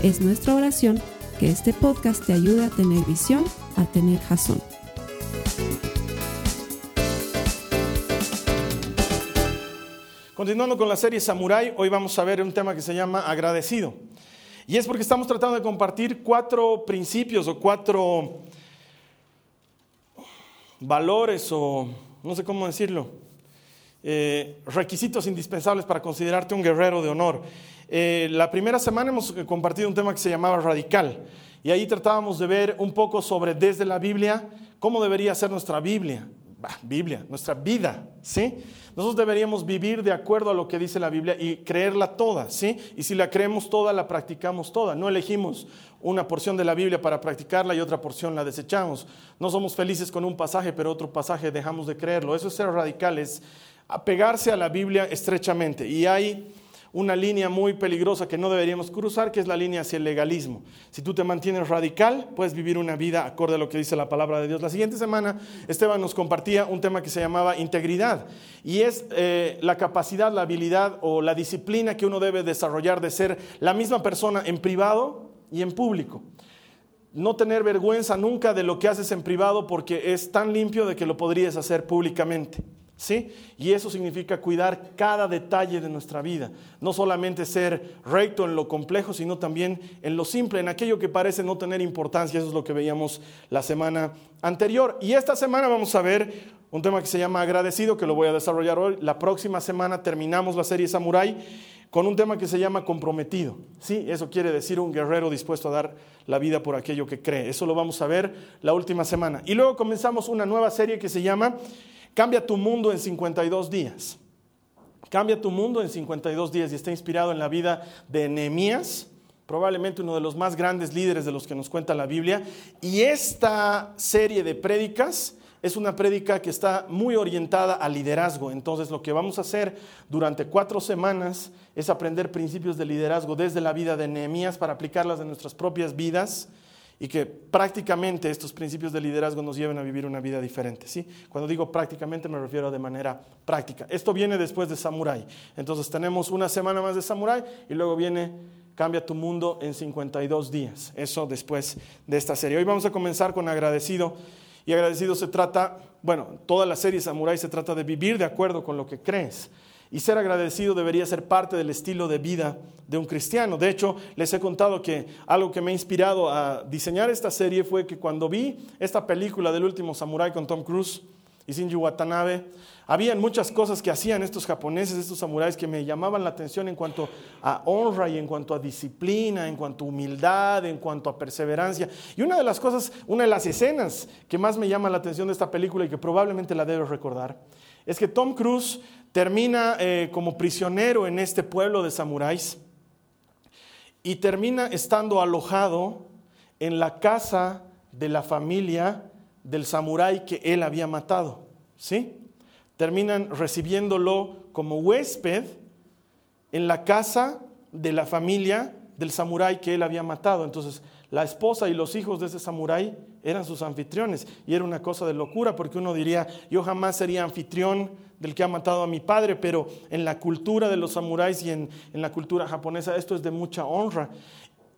Es nuestra oración que este podcast te ayude a tener visión, a tener jazón. Continuando con la serie Samurai, hoy vamos a ver un tema que se llama agradecido. Y es porque estamos tratando de compartir cuatro principios o cuatro valores o no sé cómo decirlo, eh, requisitos indispensables para considerarte un guerrero de honor. Eh, la primera semana hemos compartido un tema que se llamaba radical y ahí tratábamos de ver un poco sobre desde la Biblia cómo debería ser nuestra Biblia. Biblia, nuestra vida, ¿sí? Nosotros deberíamos vivir de acuerdo a lo que dice la Biblia y creerla toda, ¿sí? Y si la creemos toda, la practicamos toda. No elegimos una porción de la Biblia para practicarla y otra porción la desechamos. No somos felices con un pasaje, pero otro pasaje dejamos de creerlo. Eso es ser radicales, apegarse a la Biblia estrechamente. Y hay una línea muy peligrosa que no deberíamos cruzar, que es la línea hacia el legalismo. Si tú te mantienes radical, puedes vivir una vida acorde a lo que dice la palabra de Dios. La siguiente semana, Esteban nos compartía un tema que se llamaba integridad, y es eh, la capacidad, la habilidad o la disciplina que uno debe desarrollar de ser la misma persona en privado y en público. No tener vergüenza nunca de lo que haces en privado porque es tan limpio de que lo podrías hacer públicamente. ¿Sí? Y eso significa cuidar cada detalle de nuestra vida, no solamente ser recto en lo complejo, sino también en lo simple, en aquello que parece no tener importancia, eso es lo que veíamos la semana anterior. Y esta semana vamos a ver un tema que se llama agradecido, que lo voy a desarrollar hoy. La próxima semana terminamos la serie Samurai con un tema que se llama comprometido. Sí, eso quiere decir un guerrero dispuesto a dar la vida por aquello que cree. Eso lo vamos a ver la última semana. Y luego comenzamos una nueva serie que se llama Cambia tu mundo en 52 días. Cambia tu mundo en 52 días y está inspirado en la vida de Nehemías, probablemente uno de los más grandes líderes de los que nos cuenta la Biblia. Y esta serie de prédicas es una prédica que está muy orientada al liderazgo. Entonces lo que vamos a hacer durante cuatro semanas es aprender principios de liderazgo desde la vida de Nehemías para aplicarlas en nuestras propias vidas y que prácticamente estos principios de liderazgo nos lleven a vivir una vida diferente. ¿sí? Cuando digo prácticamente me refiero de manera práctica. Esto viene después de Samurai. Entonces tenemos una semana más de Samurai y luego viene Cambia tu mundo en 52 días. Eso después de esta serie. Hoy vamos a comenzar con agradecido. Y agradecido se trata, bueno, toda la serie Samurai se trata de vivir de acuerdo con lo que crees. Y ser agradecido debería ser parte del estilo de vida de un cristiano. De hecho, les he contado que algo que me ha inspirado a diseñar esta serie fue que cuando vi esta película del último Samurai con Tom Cruise y Shinji Watanabe, habían muchas cosas que hacían estos japoneses, estos samuráis, que me llamaban la atención en cuanto a honra y en cuanto a disciplina, en cuanto a humildad, en cuanto a perseverancia. Y una de las cosas, una de las escenas que más me llama la atención de esta película y que probablemente la debes recordar, es que Tom Cruise termina eh, como prisionero en este pueblo de samuráis y termina estando alojado en la casa de la familia del samurái que él había matado. ¿Sí? Terminan recibiéndolo como huésped en la casa de la familia del samurái que él había matado. Entonces, la esposa y los hijos de ese samurái eran sus anfitriones. Y era una cosa de locura porque uno diría, yo jamás sería anfitrión del que ha matado a mi padre, pero en la cultura de los samuráis y en, la cultura japonesa esto es de mucha honra.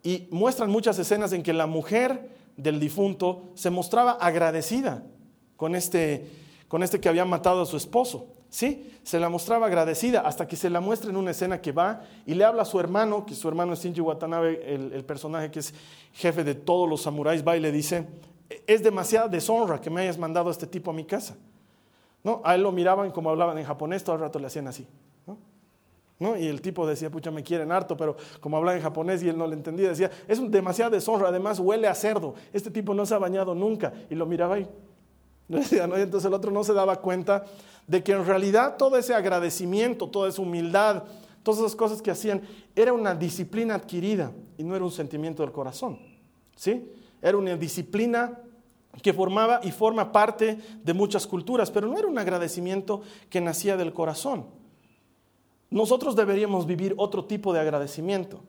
Y muestran muchas escenas en que la mujer del difunto se mostraba agradecida con este, con este que había matado a su esposo. Sí, se la mostraba agradecida hasta que se la muestra en una escena que va y le habla a su hermano, que su hermano es Shinji Watanabe, el, el personaje que es jefe de todos los samuráis, va y le dice, es demasiada deshonra que me hayas mandado a este tipo a mi casa. ¿No? A él lo miraban como hablaban en japonés, todo el rato le hacían así. ¿no? Y el tipo decía, pucha, me quieren harto, pero como hablaba en japonés y él no le entendía, decía, es demasiada deshonra, además huele a cerdo, este tipo no se ha bañado nunca. Y lo miraba ahí. ¿no? Entonces el otro no se daba cuenta de que en realidad todo ese agradecimiento, toda esa humildad, todas esas cosas que hacían, era una disciplina adquirida y no era un sentimiento del corazón. ¿sí? Era una disciplina que formaba y forma parte de muchas culturas, pero no era un agradecimiento que nacía del corazón. Nosotros deberíamos vivir otro tipo de agradecimiento,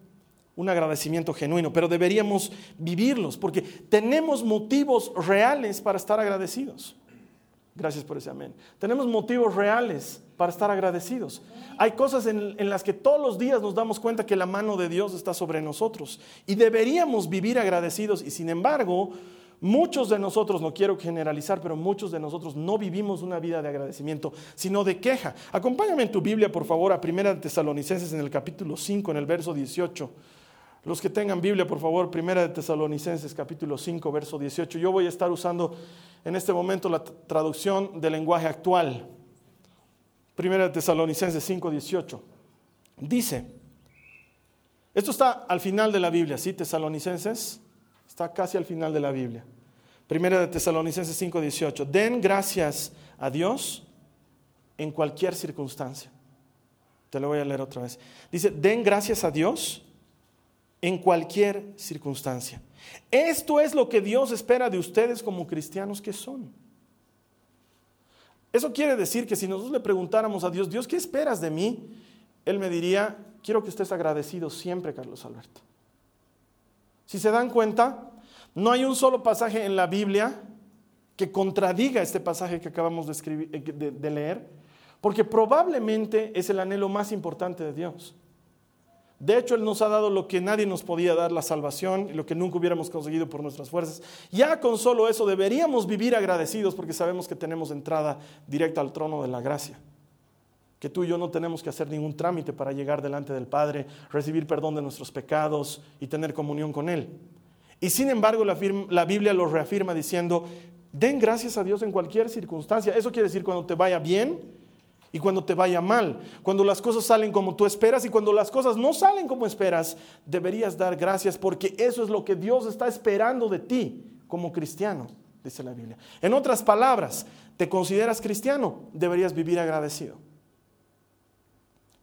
un agradecimiento genuino, pero deberíamos vivirlos porque tenemos motivos reales para estar agradecidos. Gracias por ese amén. Tenemos motivos reales para estar agradecidos. Hay cosas en, en, las que todos los días nos damos cuenta que la mano de Dios está sobre nosotros y deberíamos vivir agradecidos y sin embargo Muchos de nosotros, no quiero generalizar, pero muchos de nosotros no vivimos una vida de agradecimiento, sino de queja. Acompáñame en tu Biblia, por favor, a Primera de Tesalonicenses en el capítulo 5, en el verso 18. Los que tengan Biblia, por favor, Primera de Tesalonicenses, capítulo 5, verso 18. Yo voy a estar usando en este momento la traducción del lenguaje actual. Primera de Tesalonicenses 5, 18. Dice, esto está al final de la Biblia, ¿sí? Tesalonicenses Está casi al final de la Biblia. Primera de Tesalonicenses 5:18. Den gracias a Dios en cualquier circunstancia. Te lo voy a leer otra vez. Dice, den gracias a Dios en cualquier circunstancia. Esto es lo que Dios espera de ustedes como cristianos que son. Eso quiere decir que si nosotros le preguntáramos a Dios, Dios, ¿qué esperas de mí? Él me diría, quiero que estés agradecido siempre, Carlos Alberto. Si se dan cuenta, no hay un solo pasaje en la Biblia que contradiga este pasaje que acabamos de, eh, leer, porque probablemente es el anhelo más importante de Dios. De hecho, Él nos ha dado lo que nadie nos podía dar, la salvación, lo que nunca hubiéramos conseguido por nuestras fuerzas. Ya con solo eso deberíamos vivir agradecidos porque sabemos que tenemos entrada directa al trono de la gracia. Que tú y yo no tenemos que hacer ningún trámite para llegar delante del Padre, recibir perdón de nuestros pecados y tener comunión con Él. Y sin embargo la Biblia lo reafirma diciendo, den gracias a Dios en cualquier circunstancia. Eso quiere decir cuando te vaya bien y cuando te vaya mal. Cuando las cosas salen como tú esperas y cuando las cosas no salen como esperas, deberías dar gracias porque eso es lo que Dios está esperando de ti como cristiano, dice la Biblia. En otras palabras, te consideras cristiano, deberías vivir agradecido.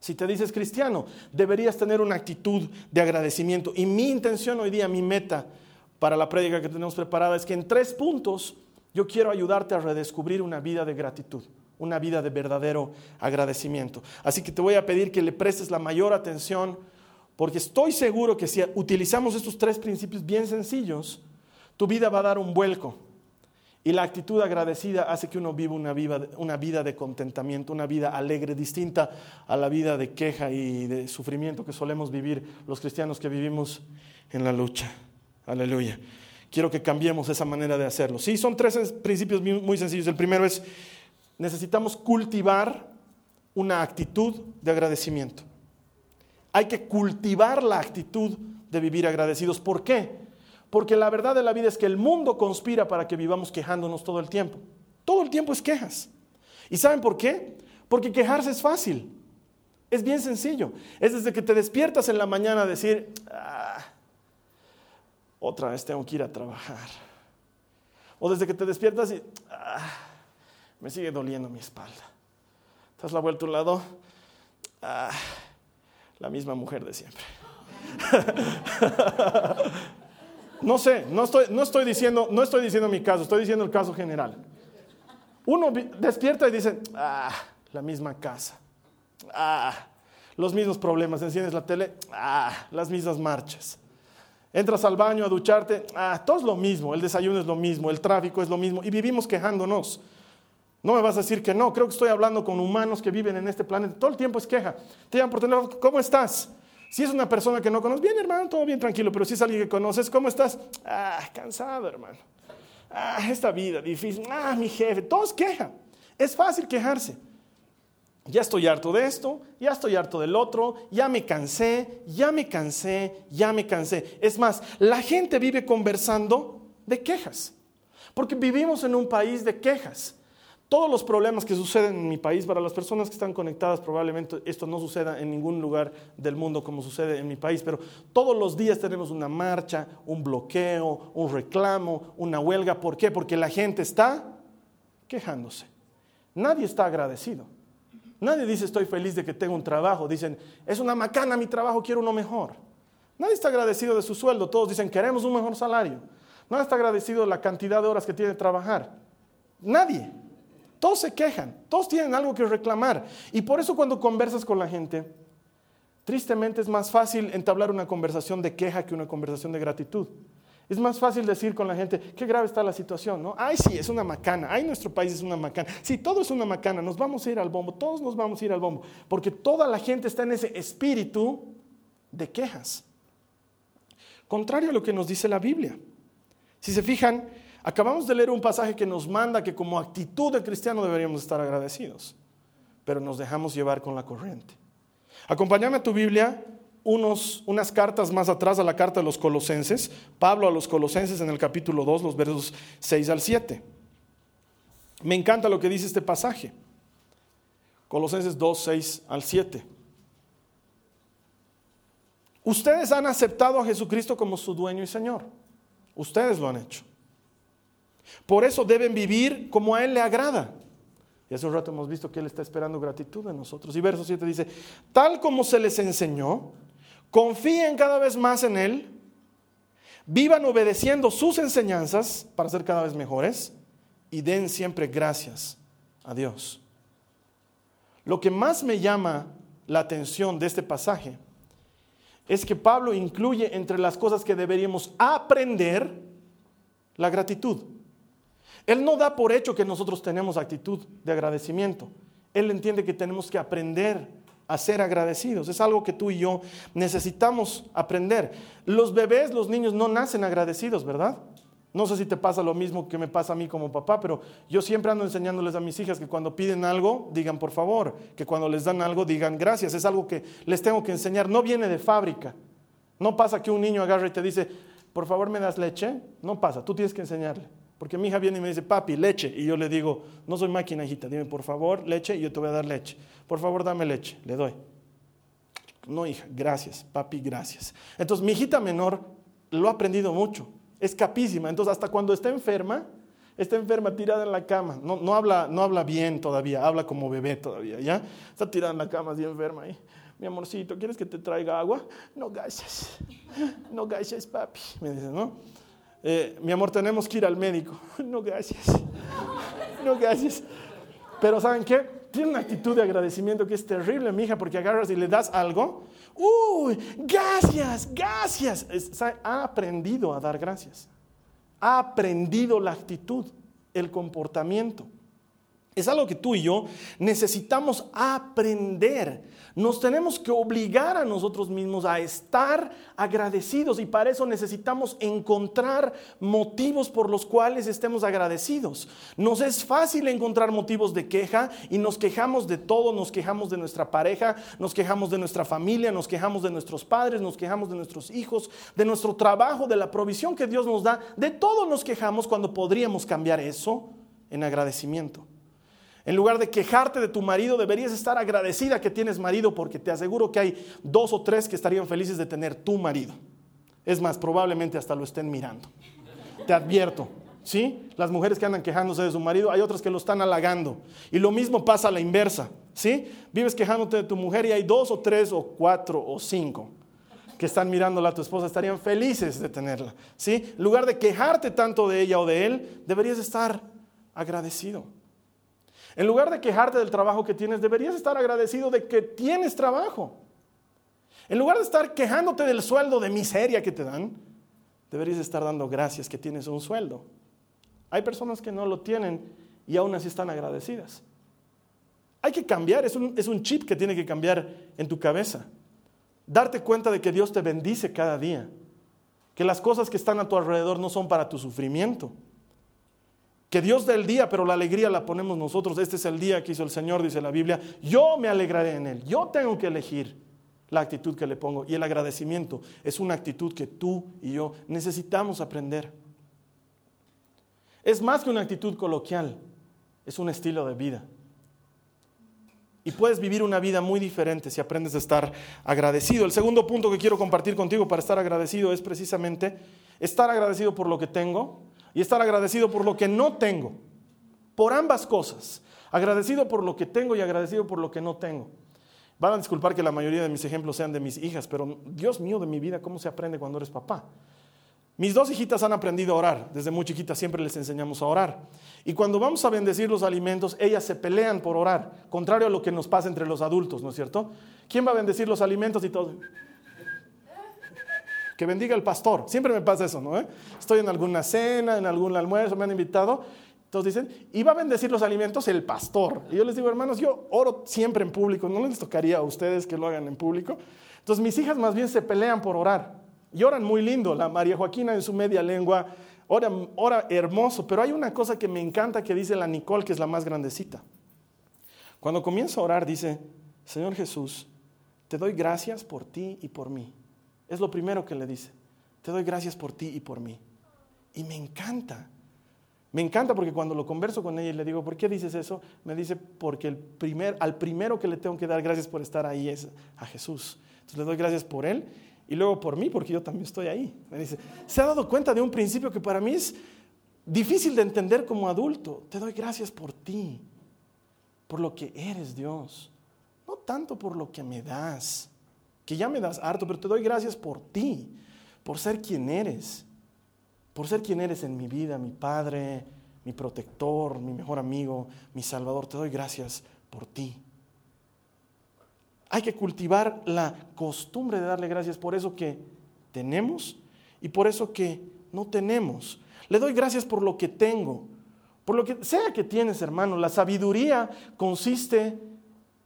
Si te dices cristiano, deberías tener una actitud de agradecimiento. Y mi intención hoy día, mi meta para la prédica que tenemos preparada es que en tres puntos yo quiero ayudarte a redescubrir una vida de gratitud, una vida de verdadero agradecimiento. Así que te voy a pedir que le prestes la mayor atención porque estoy seguro que si utilizamos estos tres principios bien sencillos, tu vida va a dar un vuelco y la actitud agradecida hace que uno viva una, vida de contentamiento, una vida alegre, distinta a la vida de queja y de sufrimiento que solemos vivir los cristianos que vivimos en la lucha. Aleluya. Quiero que cambiemos esa manera de hacerlo. Sí, son tres principios muy sencillos. El primero es, necesitamos cultivar una actitud de agradecimiento. Hay que cultivar la actitud de vivir agradecidos. ¿Por qué? Porque la verdad de la vida es que el mundo conspira para que vivamos quejándonos todo el tiempo. Todo el tiempo es quejas. ¿Y saben por qué? Porque quejarse es fácil. Es bien sencillo. Es desde que te despiertas en la mañana a decir, ah, otra vez tengo que ir a trabajar. O desde que te despiertas y ah, me sigue doliendo mi espalda. Te has la vuelta a un lado, ah, la misma mujer de siempre. No sé, no estoy, no estoy, diciendo, no estoy diciendo mi caso, estoy diciendo el caso general. Uno despierta y dice, ah, la misma casa, ah, los mismos problemas, enciendes la tele, ah, las mismas marchas. Entras al baño a ducharte, ah, todo es lo mismo, el desayuno es lo mismo, el tráfico es lo mismo y vivimos quejándonos. No me vas a decir que no, creo que estoy hablando con humanos que viven en este planeta, todo el tiempo es queja. Te llaman por teléfono, ¿cómo estás? Si es una persona que no conoces, bien hermano, todo bien tranquilo, pero si es alguien que conoces, ¿cómo estás? Ah, cansado hermano. Ah, esta vida difícil. Ah, mi jefe, todos quejan. Es fácil quejarse. Ya estoy harto de esto, ya estoy harto del otro, ya me cansé, ya me cansé, ya me cansé. Es más, la gente vive conversando de quejas, porque vivimos en un país de quejas. Todos los problemas que suceden en mi país, para las personas que están conectadas, probablemente esto no suceda en ningún lugar del mundo como sucede en mi país, pero todos los días tenemos una marcha, un bloqueo, un reclamo, una huelga. ¿Por qué? Porque la gente está quejándose. Nadie está agradecido. Nadie dice estoy feliz de que tengo un trabajo. Dicen, es una macana mi trabajo, quiero uno mejor. Nadie está agradecido de su sueldo. Todos dicen, queremos un mejor salario. Nadie está agradecido de la cantidad de horas que tiene que trabajar. Nadie. Todos se quejan. Todos tienen algo que reclamar. Y por eso cuando conversas con la gente, tristemente es más fácil entablar una conversación de queja que una conversación de gratitud. Es más fácil decir con la gente, qué grave está la situación, ¿no? Ay, sí, es una macana, ay, nuestro país es una macana. Sí, todo es una macana, nos vamos a ir al bombo, todos nos vamos a ir al bombo, porque toda la gente está en ese espíritu de quejas. Contrario a lo que nos dice la Biblia. Si se fijan, acabamos de leer un pasaje que nos manda que como actitud de cristiano deberíamos estar agradecidos, pero nos dejamos llevar con la corriente. Acompáñame a tu Biblia unos, unas cartas más atrás a la carta de los colosenses, Pablo a los colosenses en el capítulo 2, los versos 6 al 7. Me encanta lo que dice este pasaje. Colosenses 2, 6 al 7. Ustedes han aceptado a Jesucristo como su dueño y Señor. Ustedes lo han hecho. Por eso deben vivir como a Él le agrada. Y hace un rato hemos visto que Él está esperando gratitud de nosotros. Y verso 7 dice, tal como se les enseñó, confíen cada vez más en Él, vivan obedeciendo sus enseñanzas para ser cada vez mejores y den siempre gracias a Dios. Lo que más me llama la atención de este pasaje es que Pablo incluye entre las cosas que deberíamos aprender la gratitud. Él no da por hecho que nosotros tenemos actitud de agradecimiento. Él entiende que tenemos que aprender a ser agradecidos. Es algo que tú y yo necesitamos aprender. Los bebés, los niños no nacen agradecidos, ¿verdad? No sé si te pasa lo mismo que me pasa a mí como papá, pero yo siempre ando enseñándoles a mis hijas que cuando piden algo, digan por favor, que cuando les dan algo, digan gracias. Es algo que les tengo que enseñar, no viene de fábrica. No pasa que un niño agarre y te dice, por favor me das leche. No pasa, tú tienes que enseñarle. Porque mi hija viene y me dice, papi, leche. Y yo le digo, no soy máquina, hijita, dime por favor leche y yo te voy a dar leche. Por favor, dame leche, le doy. No, hija, gracias, papi, gracias. Entonces, mi hijita menor lo ha aprendido mucho, es capísima. Entonces, hasta cuando está enferma, está enferma, tirada en la cama. No, no, habla, no habla bien todavía, habla como bebé todavía, ¿ya? Está tirada en la cama, así enferma ahí. Mi amorcito, ¿quieres que te traiga agua? No, gracias. No, gracias, papi. Me dice, ¿no? Eh, mi amor, tenemos que ir al médico. No, gracias. No, gracias. Pero ¿saben qué? Tiene una actitud de agradecimiento que es terrible, mi hija, porque agarras y le das algo. Uy, gracias, gracias. ha aprendido a dar gracias. Ha aprendido la actitud, el comportamiento. Es algo que tú y yo necesitamos aprender nos tenemos que obligar a nosotros mismos a estar agradecidos y para eso necesitamos encontrar motivos por los cuales estemos agradecidos. Nos es fácil encontrar motivos de queja y nos quejamos de todo, nos quejamos de nuestra pareja, nos quejamos de nuestra familia, nos quejamos de nuestros padres, nos quejamos de nuestros hijos, de nuestro trabajo, de la provisión que Dios nos da. De todo nos quejamos cuando podríamos cambiar eso en agradecimiento. En lugar de quejarte de tu marido, deberías estar agradecida que tienes marido porque te aseguro que hay dos o tres que estarían felices de tener tu marido. Es más, probablemente hasta lo estén mirando. Te advierto, ¿sí? Las mujeres que andan quejándose de su marido, hay otras que lo están halagando. Y lo mismo pasa a la inversa, ¿sí? Vives quejándote de tu mujer y hay dos o tres o cuatro o cinco que están mirándola a tu esposa, estarían felices de tenerla, ¿sí? En lugar de quejarte tanto de ella o de él, deberías estar agradecido. En lugar de quejarte del trabajo que tienes, deberías estar agradecido de que tienes trabajo. En lugar de estar quejándote del sueldo de miseria que te dan, deberías estar dando gracias que tienes un sueldo. Hay personas que no lo tienen y aún así están agradecidas. Hay que cambiar, es un, es un chip que tiene que cambiar en tu cabeza. Darte cuenta de que Dios te bendice cada día, que las cosas que están a tu alrededor no son para tu sufrimiento que Dios da el día, pero la alegría la ponemos nosotros. Este es el día que hizo el Señor, dice la Biblia. Yo me alegraré en Él. Yo tengo que elegir la actitud que le pongo. Y el agradecimiento es una actitud que tú y yo necesitamos aprender. Es más que una actitud coloquial, es un estilo de vida. Y puedes vivir una vida muy diferente si aprendes a estar agradecido. El segundo punto que quiero compartir contigo para estar agradecido es precisamente estar agradecido por lo que tengo y estar agradecido por lo que no tengo, por ambas cosas, agradecido por lo que tengo y agradecido por lo que no tengo. Van a disculpar que la mayoría de mis ejemplos sean de mis hijas, pero Dios mío de mi vida, ¿cómo se aprende cuando eres papá? Mis dos hijitas han aprendido a orar. Desde muy chiquitas siempre les enseñamos a orar. Y cuando vamos a bendecir los alimentos, ellas se pelean por orar, contrario a lo que nos pasa entre los adultos, ¿no es cierto? ¿Quién va a bendecir los alimentos y todo? Que bendiga el pastor. Siempre me pasa eso, ¿no? Estoy en alguna cena, en algún almuerzo, me han invitado entonces dicen, y va a bendecir los alimentos el pastor. Y yo les digo, hermanos, yo oro siempre en público, no les tocaría a ustedes que lo hagan en público. Entonces mis hijas más bien se pelean por orar. Y oran muy lindo, la María Joaquina en su media lengua, ora, ora hermoso, pero hay una cosa que me encanta que dice la Nicole, que es la más grandecita. Cuando comienza a orar dice, Señor Jesús, te doy gracias por ti y por mí. Es lo primero que le dice, te doy gracias por ti y por mí. Y me encanta. Me encanta porque cuando lo converso con ella y le digo, ¿por qué dices eso? Me dice, porque el primer, al primero que le tengo que dar gracias por estar ahí es a Jesús. Entonces le doy gracias por Él y luego por mí, porque yo también estoy ahí. Me dice, ¿se ha dado cuenta de un principio que para mí es difícil de entender como adulto? Te doy gracias por ti, por lo que eres Dios. No tanto por lo que me das, que ya me das harto, pero te doy gracias por ti, por ser quien eres por ser quien eres en mi vida, mi Padre, mi protector, mi mejor amigo, mi Salvador. Te doy gracias por ti. Hay que cultivar la costumbre de darle gracias por eso que tenemos y por eso que no tenemos. Le doy gracias por lo que tengo, por lo que sea que tienes, hermano. La sabiduría consiste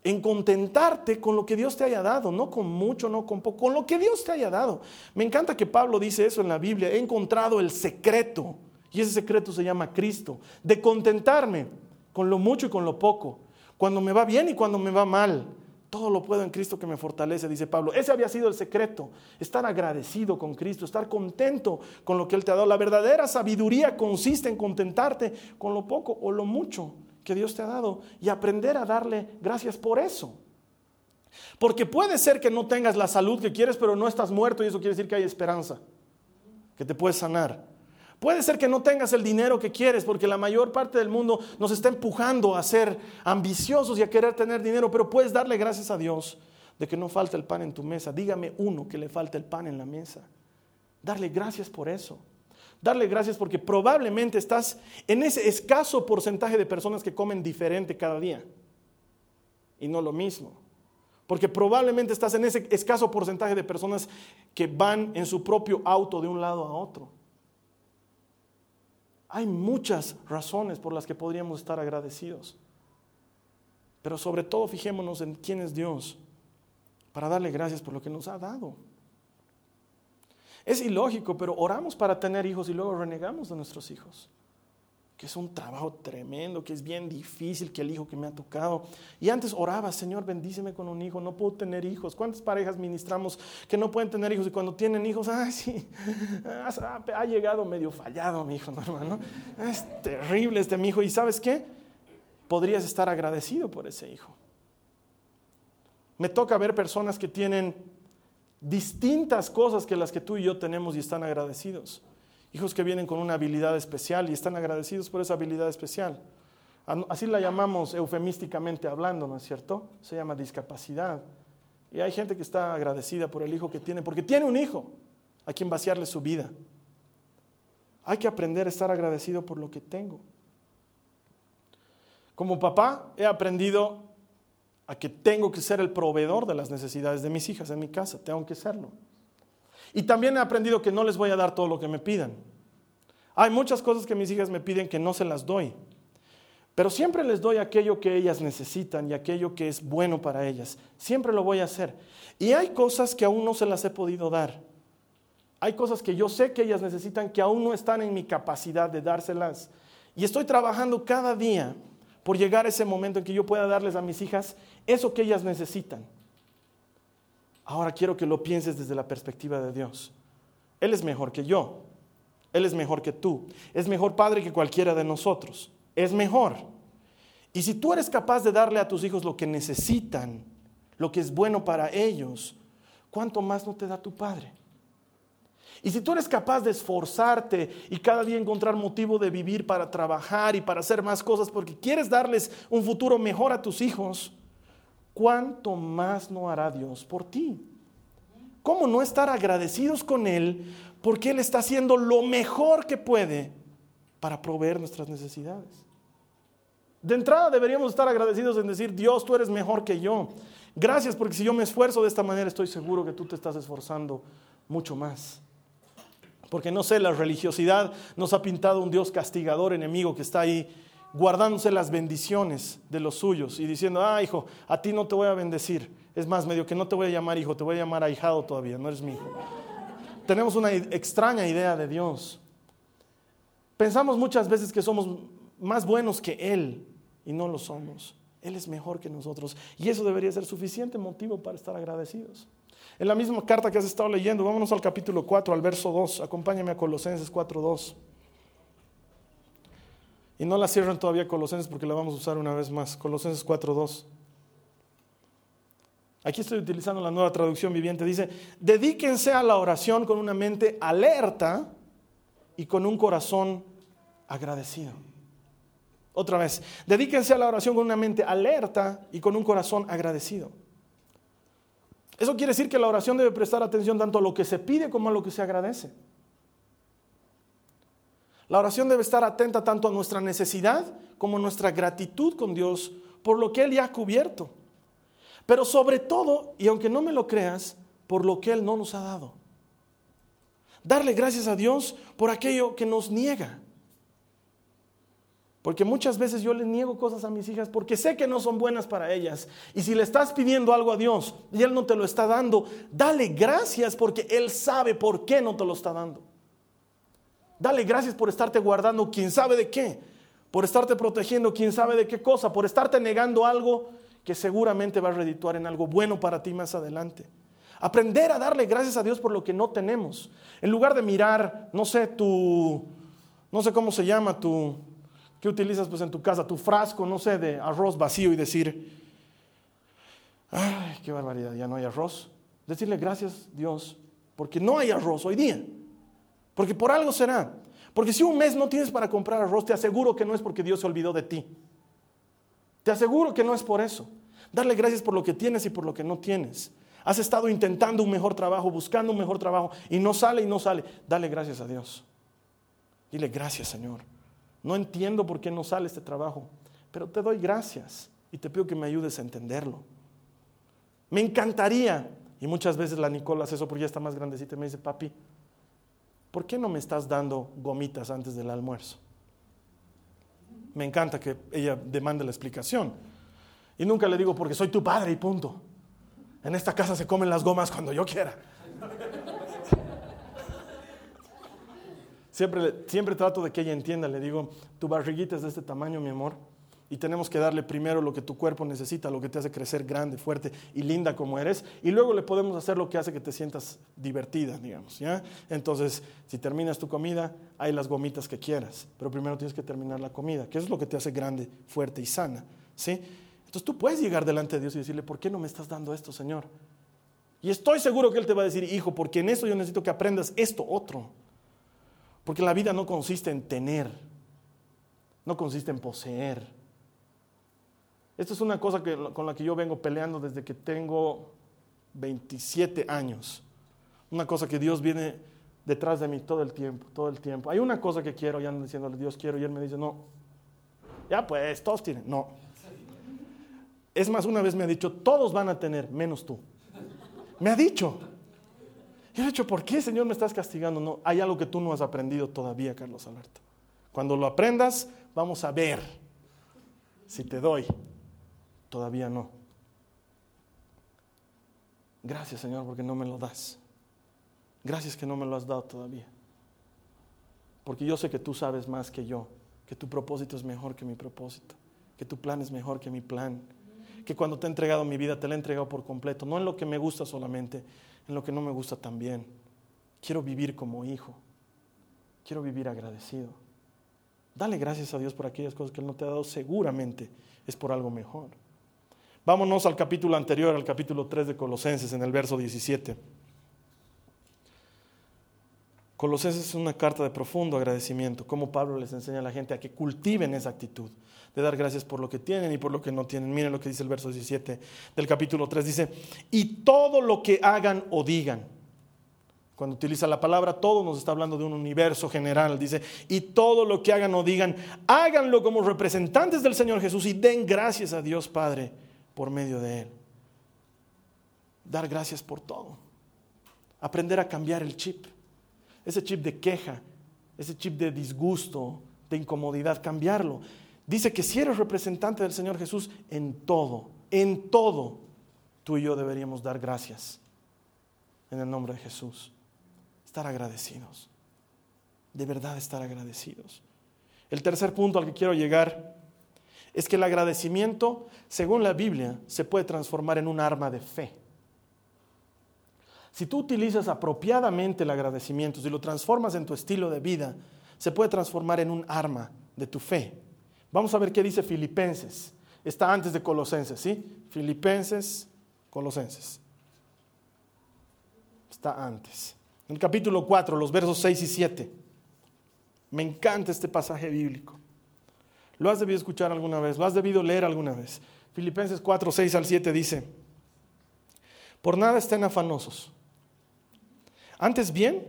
en contentarte con lo que Dios te haya dado, no con mucho, no con poco, con lo que Dios te haya dado. Me encanta que Pablo dice eso en la Biblia, he encontrado el secreto, y ese secreto se llama Cristo, de contentarme con lo mucho y con lo poco, cuando me va bien y cuando me va mal. Todo lo puedo en Cristo que me fortalece, dice Pablo. Ese había sido el secreto, estar agradecido con Cristo, estar contento con lo que Él te ha dado. La verdadera sabiduría consiste en contentarte con lo poco o lo mucho que Dios te ha dado y aprender a darle gracias por eso. Porque puede ser que no tengas la salud que quieres, pero no estás muerto y eso quiere decir que hay esperanza, que te puedes sanar. Puede ser que no tengas el dinero que quieres, porque la mayor parte del mundo nos está empujando a ser ambiciosos y a querer tener dinero, pero puedes darle gracias a Dios de que no falta el pan en tu mesa. Dígame uno que le falta el pan en la mesa. Darle gracias por eso darle gracias porque probablemente estás en ese escaso porcentaje de personas que comen diferente cada día y no lo mismo. Porque probablemente estás en ese escaso porcentaje de personas que van en su propio auto de un lado a otro. Hay muchas razones por las que podríamos estar agradecidos. Pero sobre todo fijémonos en quién es Dios para darle gracias por lo que nos ha dado. Es ilógico, pero oramos para tener hijos y luego renegamos de nuestros hijos. Que es un trabajo tremendo, que es bien difícil que el hijo que me ha tocado. Y antes oraba, Señor, bendíceme con un hijo, no puedo tener hijos. ¿Cuántas parejas ministramos que no pueden tener hijos y cuando tienen hijos, ay, sí, ha llegado medio fallado mi hijo, ¿no, hermano? Es terrible este mi hijo. ¿Y sabes qué? Podrías estar agradecido por ese hijo. Me toca ver personas que tienen distintas cosas que las que tú y yo tenemos y están agradecidos. Hijos que vienen con una habilidad especial y están agradecidos por esa habilidad especial. Así la llamamos eufemísticamente hablando, ¿no es cierto? Se llama discapacidad. Y hay gente que está agradecida por el hijo que tiene, porque tiene un hijo a quien vaciarle su vida. Hay que aprender a estar agradecido por lo que tengo. Como papá he aprendido que tengo que ser el proveedor de las necesidades de mis hijas en mi casa, tengo que serlo. Y también he aprendido que no les voy a dar todo lo que me pidan. Hay muchas cosas que mis hijas me piden que no se las doy, pero siempre les doy aquello que ellas necesitan y aquello que es bueno para ellas. Siempre lo voy a hacer. Y hay cosas que aún no se las he podido dar. Hay cosas que yo sé que ellas necesitan que aún no están en mi capacidad de dárselas. Y estoy trabajando cada día por llegar a ese momento en que yo pueda darles a mis hijas eso que ellas necesitan. Ahora quiero que lo pienses desde la perspectiva de Dios. Él es mejor que yo. Él es mejor que tú. Es mejor padre que cualquiera de nosotros. Es mejor. Y si tú eres capaz de darle a tus hijos lo que necesitan, lo que es bueno para ellos, ¿cuánto más no te da tu padre? Y si tú eres capaz de esforzarte y cada día encontrar motivo de vivir para trabajar y para hacer más cosas porque quieres darles un futuro mejor a tus hijos, ¿cuánto más no hará Dios por ti? ¿Cómo no estar agradecidos con Él porque Él está haciendo lo mejor que puede para proveer nuestras necesidades? De entrada deberíamos estar agradecidos en decir, Dios, tú eres mejor que yo. Gracias porque si yo me esfuerzo de esta manera, estoy seguro que tú te estás esforzando mucho más. Porque no sé, la religiosidad nos ha pintado un Dios castigador, enemigo, que está ahí guardándose las bendiciones de los suyos y diciendo, ah, hijo, a ti no te voy a bendecir. Es más, medio que no te voy a llamar hijo, te voy a llamar ahijado todavía, no eres mi hijo. Tenemos una extraña idea de Dios. Pensamos muchas veces que somos más buenos que Él y no lo somos. Él es mejor que nosotros y eso debería ser suficiente motivo para estar agradecidos. En la misma carta que has estado leyendo, vámonos al capítulo 4, al verso 2. Acompáñame a Colosenses 4, 2. Y no la cierren todavía Colosenses porque la vamos a usar una vez más. Colosenses 4.2. Aquí estoy utilizando la nueva traducción viviente. Dice, dedíquense a la oración con una mente alerta y con un corazón agradecido. Otra vez, dedíquense a la oración con una mente alerta y con un corazón agradecido. Eso quiere decir que la oración debe prestar atención tanto a lo que se pide como a lo que se agradece. La oración debe estar atenta tanto a nuestra necesidad como a nuestra gratitud con Dios por lo que Él ya ha cubierto. Pero sobre todo, y aunque no me lo creas, por lo que Él no nos ha dado. Darle gracias a Dios por aquello que nos niega. Porque muchas veces yo le niego cosas a mis hijas porque sé que no son buenas para ellas. Y si le estás pidiendo algo a Dios y Él no te lo está dando, dale gracias porque Él sabe por qué no te lo está dando. Dale gracias por estarte guardando quién sabe de qué, por estarte protegiendo quién sabe de qué cosa, por estarte negando algo que seguramente va a redituar en algo bueno para ti más adelante. Aprender a darle gracias a Dios por lo que no tenemos. En lugar de mirar, no sé, tu, no sé cómo se llama, tu, ¿qué utilizas pues en tu casa? Tu frasco, no sé, de arroz vacío y decir, ay, qué barbaridad, ya no hay arroz. Decirle gracias Dios, porque no hay arroz hoy día. Porque por algo será. Porque si un mes no tienes para comprar arroz, te aseguro que no es porque Dios se olvidó de ti. Te aseguro que no es por eso. Darle gracias por lo que tienes y por lo que no tienes. Has estado intentando un mejor trabajo, buscando un mejor trabajo y no sale y no sale. Dale gracias a Dios. Dile gracias Señor. No entiendo por qué no sale este trabajo, pero te doy gracias y te pido que me ayudes a entenderlo. Me encantaría, y muchas veces la Nicola hace eso porque ya está más grandecita y me dice, papi, ¿por qué no me estás dando gomitas antes del almuerzo? Me encanta que ella demande la explicación. Y nunca le digo porque soy tu padre y punto. En esta casa se comen las gomas cuando yo quiera. Siempre, siempre trato de que ella entienda. Le digo, tu barriguita es de este tamaño, mi amor y tenemos que darle primero lo que tu cuerpo necesita, lo que te hace crecer grande, fuerte y linda como eres, y luego le podemos hacer lo que hace que te sientas divertida, digamos, ¿ya? Entonces, si terminas tu comida, hay las gomitas que quieras, pero primero tienes que terminar la comida, que es lo que te hace grande, fuerte y sana, ¿sí? Entonces tú puedes llegar delante de Dios y decirle, ¿por qué no me estás dando esto, Señor? Y estoy seguro que Él te va a decir, hijo, porque en eso yo necesito que aprendas esto otro. Porque la vida no consiste en tener, no consiste en poseer, esta es una cosa con la que yo vengo peleando desde que tengo 27 años. Una cosa que Dios viene detrás de mí todo el tiempo, todo el tiempo. Hay una cosa que quiero y ando diciéndole, Dios quiero, y Él me dice, no. Ya pues, todos tienen. No. Es más, una vez me ha dicho, todos van a tener, menos tú. Me ha dicho. Y he dicho, ¿por qué, Señor, me estás castigando? No, hay algo que tú no has aprendido todavía, Carlos Alberto. Cuando lo aprendas, vamos a ver si te doy Todavía no. Gracias Señor porque no me lo das. Gracias que no me lo has dado todavía. Porque yo sé que tú sabes más que yo, que tu propósito es mejor que mi propósito, que tu plan es mejor que mi plan, que cuando te he entregado mi vida te la he entregado por completo, no en lo que me gusta solamente, en lo que no me gusta también. Quiero vivir como hijo, quiero vivir agradecido. Dale gracias a Dios por aquellas cosas que Él no te ha dado, seguramente es por algo mejor. Vámonos al capítulo anterior, al capítulo 3 de Colosenses, en el verso 17. Colosenses es una carta de profundo agradecimiento, como Pablo les enseña a la gente a que cultiven esa actitud de dar gracias por lo que tienen y por lo que no tienen. Miren lo que dice el verso 17 del capítulo 3, dice, y todo lo que hagan o digan. Cuando utiliza la palabra todo nos está hablando de un universo general, dice, y todo lo que hagan o digan, háganlo como representantes del Señor Jesús y den gracias a Dios Padre por medio de Él. Dar gracias por todo. Aprender a cambiar el chip ese chip de queja, ese chip de disgusto, de incomodidad, cambiarlo. Dice que si eres representante del Señor Jesús en todo, en todo, tú y yo deberíamos dar gracias en el nombre de Jesús. Estar agradecidos, de verdad estar agradecidos. El tercer punto al que quiero llegar es que el agradecimiento, según la Biblia, se puede transformar en un arma de fe. Si tú utilizas apropiadamente el agradecimiento, si lo transformas en tu estilo de vida, se puede transformar en un arma de tu fe. Vamos a ver qué dice Filipenses. Está antes de Colosenses, ¿sí? Filipenses, Colosenses. Está antes. En el capítulo 4, los versos 6 y 7. Me encanta este pasaje bíblico. Lo has debido escuchar alguna vez, lo has debido leer alguna vez. Filipenses 4, 6 al 7 dice, por nada estén afanosos antes bien,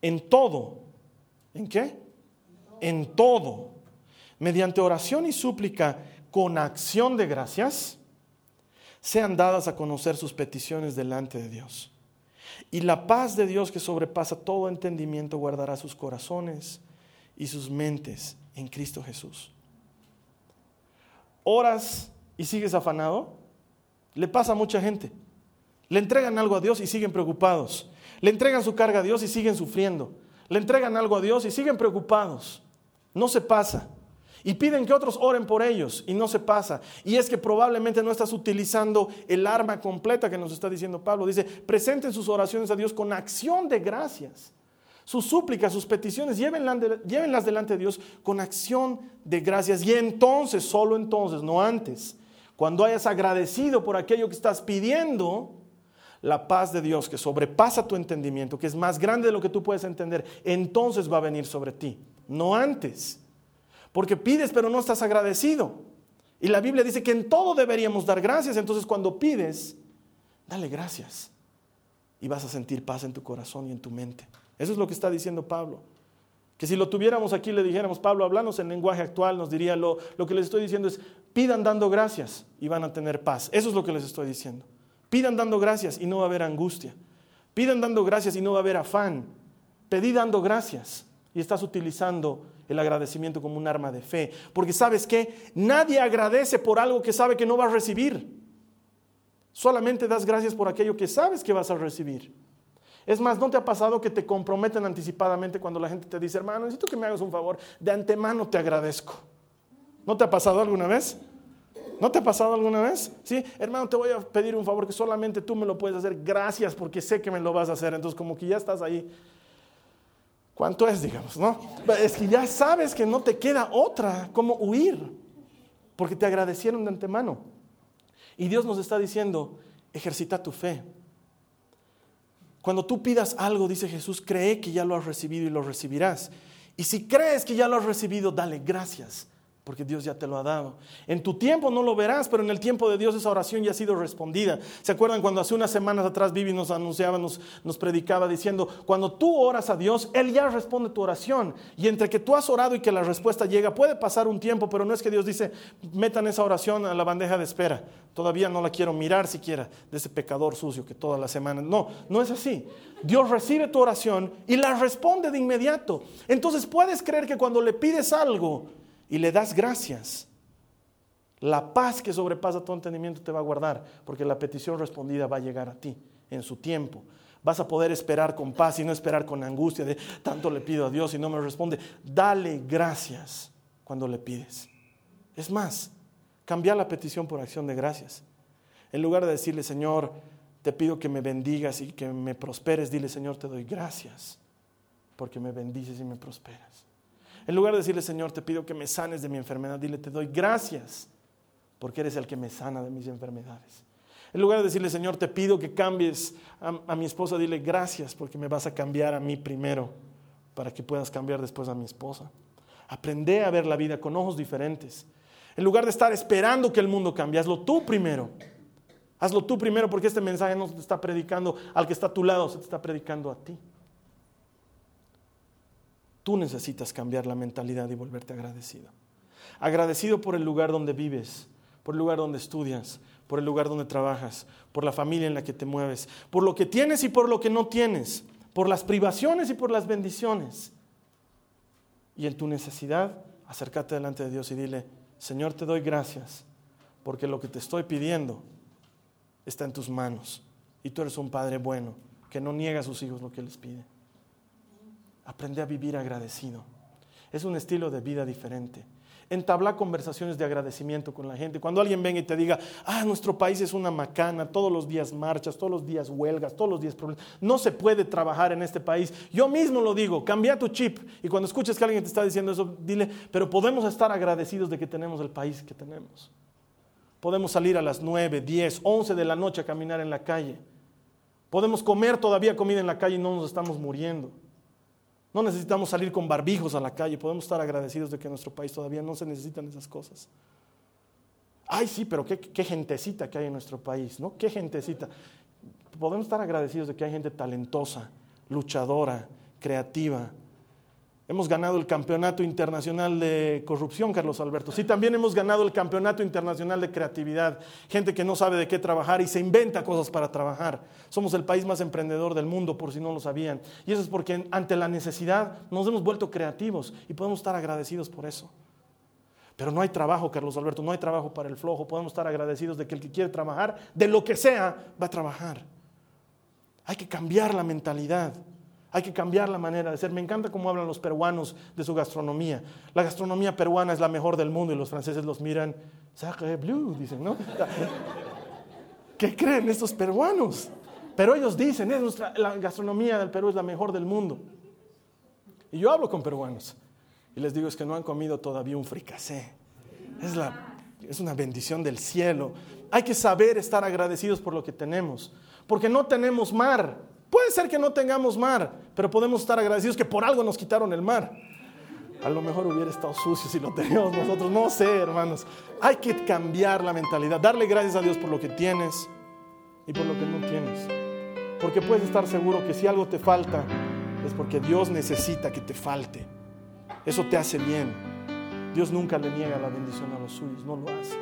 en todo. ¿En qué? En todo. Mediante oración y súplica con acción de gracias, sean dadas a conocer sus peticiones delante de Dios. Y la paz de Dios que sobrepasa todo entendimiento guardará sus corazones y sus mentes en Cristo Jesús. Oras y sigues afanado. Le pasa a mucha gente. Le entregan algo a Dios y siguen preocupados. Le entregan su carga a Dios y siguen sufriendo. Le entregan algo a Dios y siguen preocupados. No se pasa. Y piden que otros oren por ellos y no se pasa. Y es que probablemente no estás utilizando el arma completa que nos está diciendo Pablo. Dice, presenten sus oraciones a Dios con acción de gracias. Sus súplicas, sus peticiones, llévenlas, delante de Dios con acción de gracias. Y entonces, solo entonces, no antes, cuando hayas agradecido por aquello que estás pidiendo, la paz de Dios que sobrepasa tu entendimiento, que es más grande de lo que tú puedes entender, entonces va a venir sobre ti, no antes. Porque pides pero no estás agradecido. Y la Biblia dice que en todo deberíamos dar gracias, entonces cuando pides, dale gracias. Y vas a sentir paz en tu corazón y en tu mente. Eso es lo que está diciendo Pablo. Que si lo tuviéramos aquí le dijéramos, Pablo, hablanos en lenguaje actual, nos diría, lo, lo que les estoy diciendo es, pidan dando gracias y van a tener paz. Eso es lo que les estoy diciendo. Pidan dando gracias y no va a haber angustia. Pidan dando gracias y no va a haber afán. Pedí dando gracias y estás utilizando el agradecimiento como un arma de fe. Porque sabes que nadie agradece por algo que sabe que no va a recibir. Solamente das gracias por aquello que sabes que vas a recibir. Es más, ¿no te ha pasado que te comprometen anticipadamente cuando la gente te dice, hermano, necesito que me hagas un favor? De antemano te agradezco. ¿No te ha pasado alguna vez? ¿No te ha pasado alguna vez? Sí, hermano, te voy a pedir un favor que solamente tú me lo puedes hacer. Gracias porque sé que me lo vas a hacer. Entonces, como que ya estás ahí. ¿Cuánto es, digamos, no? Es que ya sabes que no te queda otra como huir, porque te agradecieron de antemano. Y Dios nos está diciendo, ejercita tu fe. Cuando tú pidas algo, dice Jesús, cree que ya lo has recibido y lo recibirás. Y si crees que ya lo has recibido, dale gracias porque Dios ya te lo ha dado. En tu tiempo no lo verás, pero en el tiempo de Dios esa oración ya ha sido respondida. ¿Se acuerdan cuando hace unas semanas atrás Vivi nos anunciaba, nos, nos, predicaba diciendo, cuando tú oras a Dios, Él ya responde tu oración. Y entre que tú has orado y que la respuesta llega, puede pasar un tiempo, pero no es que Dios dice, metan esa oración a la bandeja de espera. Todavía no la quiero mirar siquiera de ese pecador sucio que toda la semana. No, no es así. Dios recibe tu oración y la responde de inmediato. Entonces puedes creer que cuando le pides algo, y le das gracias, la paz que sobrepasa tu entendimiento te va a guardar, porque la petición respondida va a llegar a ti en su tiempo. Vas a poder esperar con paz y no esperar con angustia de tanto le pido a Dios y no me responde. Dale gracias cuando le pides. Es más, cambia la petición por acción de gracias. En lugar de decirle, Señor, te pido que me bendigas y que me prosperes, dile, Señor, te doy gracias porque me bendices y me prosperas. En lugar de decirle, Señor, te pido que me sanes de mi enfermedad, dile, te doy gracias porque eres el que me sana de mis enfermedades. En lugar de decirle, Señor, te pido que cambies a, mi esposa, dile gracias porque me vas a cambiar a mí primero. para que puedas cambiar después a mi esposa. Aprende a ver la vida con ojos diferentes. En lugar de estar esperando que el mundo cambie, hazlo tú primero. Hazlo tú primero porque este mensaje no se te está predicando al que está a tu lado, se te está predicando a ti. Tú necesitas cambiar la mentalidad y volverte agradecido. Agradecido por el lugar donde vives, por el lugar donde estudias, por el lugar donde trabajas, por la familia en la que te mueves, por lo que tienes y por lo que no tienes, por las privaciones y por las bendiciones. Y en tu necesidad, acércate delante de Dios y dile, Señor, te doy gracias, porque lo que te estoy pidiendo está en tus manos. Y tú eres un Padre bueno, que no niega a sus hijos lo que les pide. Aprende a vivir agradecido. Es un estilo de vida diferente. Entabla conversaciones de agradecimiento con la gente. Cuando alguien venga y te diga, ah, nuestro país es una macana, todos los días marchas, todos los días huelgas, todos los días problemas, no se puede trabajar en este país. Yo mismo lo digo, cambia tu chip. Y cuando escuches que alguien te está diciendo eso, dile, pero podemos estar agradecidos de que tenemos el país que tenemos. Podemos salir a las 9, 10, 11 de la noche a caminar en la calle. Podemos comer todavía comida en la calle y no nos estamos muriendo. No necesitamos salir con barbijos a la calle, podemos estar agradecidos de que en nuestro país todavía no se necesitan esas cosas. Ay, sí, pero qué, qué, gentecita que hay en nuestro país, ¿no? Qué gentecita. Podemos estar agradecidos de que hay gente talentosa, luchadora, creativa, Hemos ganado el campeonato internacional de corrupción, Carlos Alberto. Sí, también hemos ganado el campeonato internacional de creatividad. Gente que no sabe de qué trabajar y se inventa cosas para trabajar. Somos el país más emprendedor del mundo, por si no lo sabían. Y eso es porque ante la necesidad nos hemos vuelto creativos y podemos estar agradecidos por eso. Pero no hay trabajo, Carlos Alberto, no hay trabajo para el flojo. Podemos estar agradecidos de que el que quiere trabajar, de lo que sea, va a trabajar. Hay que cambiar la mentalidad. Hay que cambiar la manera de ser. Me encanta cómo hablan los peruanos de su gastronomía. La gastronomía peruana es la mejor del mundo y los franceses los miran, sacre bleu, dicen, ¿no? ¿Qué creen estos peruanos? Pero ellos dicen, es nuestra, la gastronomía del Perú es la mejor del mundo. Y yo hablo con peruanos y les digo, es que no han comido todavía un fricasé. Es, la, es una bendición del cielo. Hay que saber estar agradecidos por lo que tenemos, porque no tenemos mar, Puede ser que no tengamos mar, pero podemos estar agradecidos que por algo nos quitaron el mar. A lo mejor hubiera estado sucio si lo teníamos nosotros. No sé, hermanos. Hay que cambiar la mentalidad. Darle gracias a Dios por lo que tienes y por lo que no tienes. Porque puedes estar seguro que si algo te falta, es porque Dios necesita que te falte. Eso te hace bien. Dios nunca le niega la bendición a los suyos, no lo hace.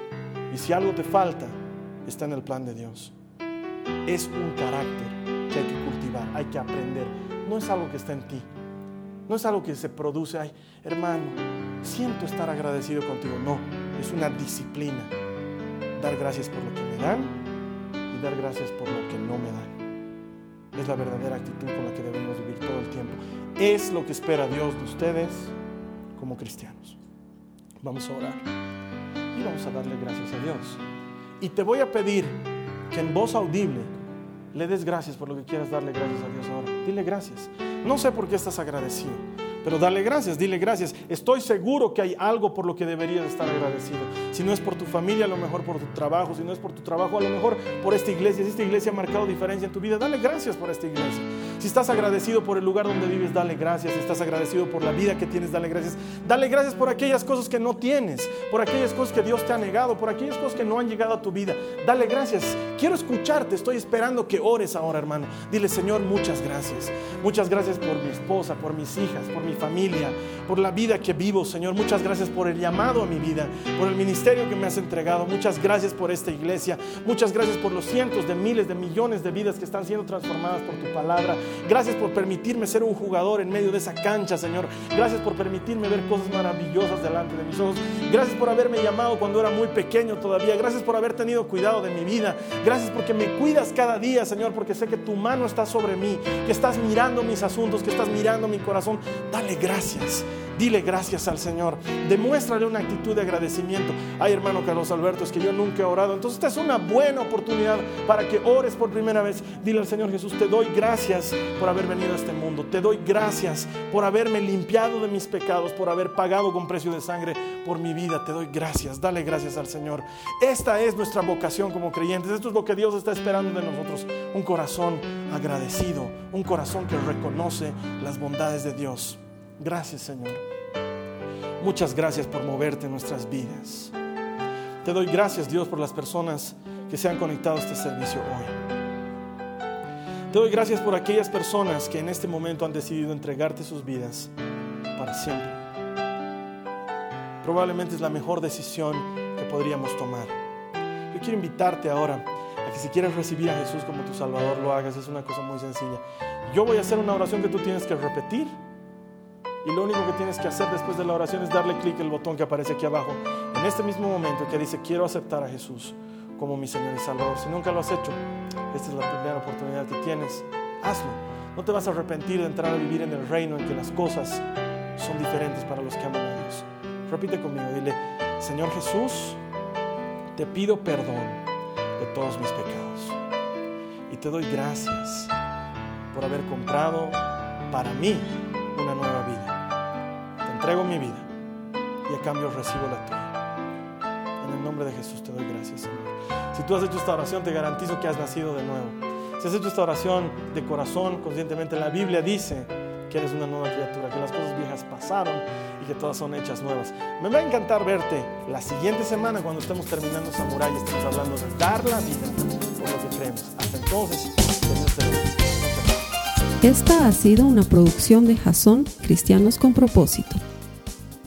Y si algo te falta, está en el plan de Dios. Es un carácter que hay que hay que aprender. No es algo que está en ti. No es algo que se produce, ay, hermano, siento estar agradecido contigo. No, es una disciplina. Dar gracias por lo que me dan y dar gracias por lo que no me dan. Es la verdadera actitud con la que debemos vivir todo el tiempo. Es lo que espera Dios de ustedes como cristianos. Vamos a orar y vamos a darle gracias a Dios. Y te voy a pedir que en voz audible le des gracias por lo que quieras darle gracias a Dios ahora. Dile gracias. No sé por qué estás agradecido. Pero dale gracias, dile gracias. Estoy seguro que hay algo por lo que deberías estar agradecido. Si no es por tu familia, a lo mejor por tu trabajo. Si no es por tu trabajo, a lo mejor por esta iglesia. Si esta iglesia ha marcado diferencia en tu vida, dale gracias por esta iglesia. Si estás agradecido por el lugar donde vives, dale gracias. Si estás agradecido por la vida que tienes, dale gracias. Dale gracias por aquellas cosas que no tienes, por aquellas cosas que Dios te ha negado, por aquellas cosas que no han llegado a tu vida. Dale gracias. Quiero escucharte. Estoy esperando que ores ahora, hermano. Dile, Señor, muchas gracias. Muchas gracias por mi esposa, por mis hijas, por mi familia, por la vida que vivo, Señor. Muchas gracias por el llamado a mi vida, por el ministerio que me has entregado. Muchas gracias por esta iglesia. Muchas gracias por los cientos de miles de millones de vidas que están siendo transformadas por tu palabra. Gracias por permitirme ser un jugador en medio de esa cancha, Señor. Gracias por permitirme ver cosas maravillosas delante de mis ojos. Gracias por haberme llamado cuando era muy pequeño todavía. Gracias por haber tenido cuidado de mi vida. Gracias porque me cuidas cada día, Señor, porque sé que tu mano está sobre mí, que estás mirando mis asuntos, que estás mirando mi corazón. Dale gracias. Dile gracias al Señor. Demuéstrale una actitud de agradecimiento. Ay, hermano Carlos Alberto, es que yo nunca he orado. Entonces esta es una buena oportunidad para que ores por primera vez. Dile al Señor Jesús, te doy gracias por haber venido a este mundo. Te doy gracias por haberme limpiado de mis pecados, por haber pagado con precio de sangre por mi vida. Te doy gracias. Dale gracias al Señor. Esta es nuestra vocación como creyentes. Esto es lo que Dios está esperando de nosotros. Un corazón agradecido, un corazón que reconoce las bondades de Dios. Gracias Señor. Muchas gracias por moverte en nuestras vidas. Te doy gracias Dios por las personas que se han conectado a este servicio hoy. Te doy gracias por aquellas personas que en este momento han decidido entregarte sus vidas para siempre. Probablemente es la mejor decisión que podríamos tomar. Yo quiero invitarte ahora a que si quieres recibir a Jesús como tu Salvador lo hagas. Es una cosa muy sencilla. Yo voy a hacer una oración que tú tienes que repetir. Y lo único que tienes que hacer después de la oración es darle clic el botón que aparece aquí abajo. En este mismo momento que dice quiero aceptar a Jesús como mi Señor y Salvador. Si nunca lo has hecho, esta es la primera oportunidad que tienes. Hazlo. No te vas a arrepentir de entrar a vivir en el reino en que las cosas son diferentes para los que aman a Dios. Repite conmigo, dile, Señor Jesús, te pido perdón de todos mis pecados. Y te doy gracias por haber comprado para mí una nueva entrego mi vida y a cambio recibo la tuya. En el nombre de Jesús te doy gracias, Señor. Si tú has hecho esta oración, te garantizo que has nacido de nuevo. Si has hecho esta oración de corazón, conscientemente, la Biblia dice que eres una nueva criatura, que las cosas viejas pasaron y que todas son hechas nuevas. Me va a encantar verte la siguiente semana cuando estemos terminando Samurai y estemos hablando de dar la vida por lo que creemos. Hasta entonces, Dios te bendiga. Esta ha sido una producción de Jason Cristianos con Propósito.